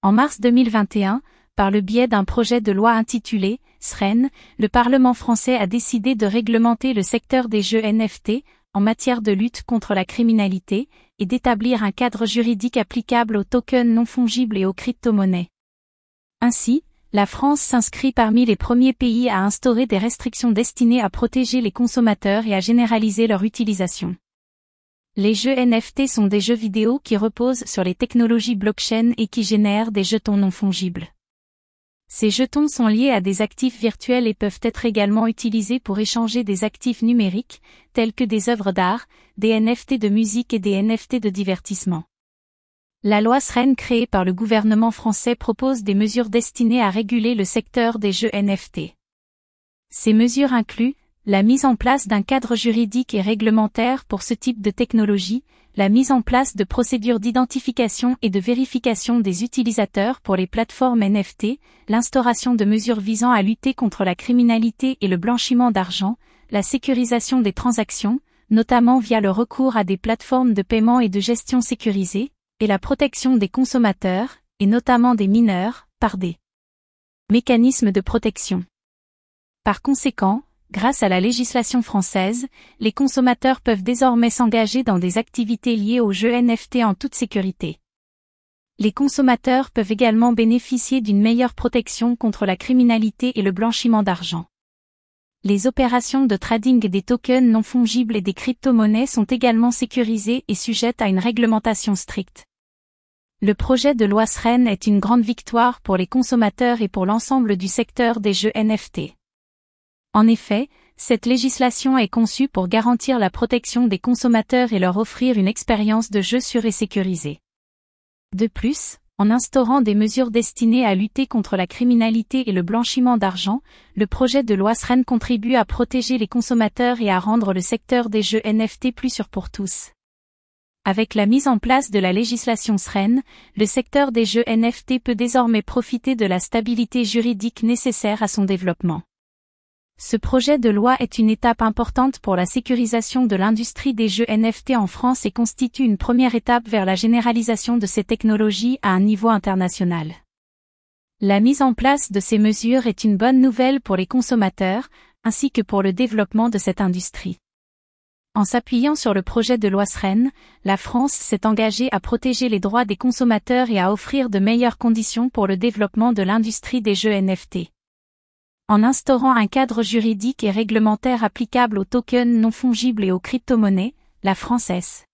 En mars 2021, par le biais d'un projet de loi intitulé SREN, le Parlement français a décidé de réglementer le secteur des jeux NFT en matière de lutte contre la criminalité et d'établir un cadre juridique applicable aux tokens non fongibles et aux crypto-monnaies. Ainsi, la France s'inscrit parmi les premiers pays à instaurer des restrictions destinées à protéger les consommateurs et à généraliser leur utilisation. Les jeux NFT sont des jeux vidéo qui reposent sur les technologies blockchain et qui génèrent des jetons non fongibles. Ces jetons sont liés à des actifs virtuels et peuvent être également utilisés pour échanger des actifs numériques, tels que des œuvres d'art, des NFT de musique et des NFT de divertissement. La loi SREN créée par le gouvernement français propose des mesures destinées à réguler le secteur des jeux NFT. Ces mesures incluent la mise en place d'un cadre juridique et réglementaire pour ce type de technologie, la mise en place de procédures d'identification et de vérification des utilisateurs pour les plateformes NFT, l'instauration de mesures visant à lutter contre la criminalité et le blanchiment d'argent, la sécurisation des transactions, notamment via le recours à des plateformes de paiement et de gestion sécurisées, et la protection des consommateurs, et notamment des mineurs, par des mécanismes de protection. Par conséquent, grâce à la législation française, les consommateurs peuvent désormais s'engager dans des activités liées aux jeux NFT en toute sécurité. Les consommateurs peuvent également bénéficier d'une meilleure protection contre la criminalité et le blanchiment d'argent. Les opérations de trading des tokens non fongibles et des crypto-monnaies sont également sécurisées et sujettes à une réglementation stricte. Le projet de loi SREN est une grande victoire pour les consommateurs et pour l'ensemble du secteur des jeux NFT. En effet, cette législation est conçue pour garantir la protection des consommateurs et leur offrir une expérience de jeu sûre et sécurisée. De plus, en instaurant des mesures destinées à lutter contre la criminalité et le blanchiment d'argent, le projet de loi SREN contribue à protéger les consommateurs et à rendre le secteur des jeux NFT plus sûr pour tous. Avec la mise en place de la législation SREN, le secteur des jeux NFT peut désormais profiter de la stabilité juridique nécessaire à son développement. Ce projet de loi est une étape importante pour la sécurisation de l'industrie des jeux NFT en France et constitue une première étape vers la généralisation de ces technologies à un niveau international. La mise en place de ces mesures est une bonne nouvelle pour les consommateurs, ainsi que pour le développement de cette industrie. En s'appuyant sur le projet de loi SREN, la France s'est engagée à protéger les droits des consommateurs et à offrir de meilleures conditions pour le développement de l'industrie des jeux NFT en instaurant un cadre juridique et réglementaire applicable aux tokens non fongibles et aux crypto-monnaies, la Française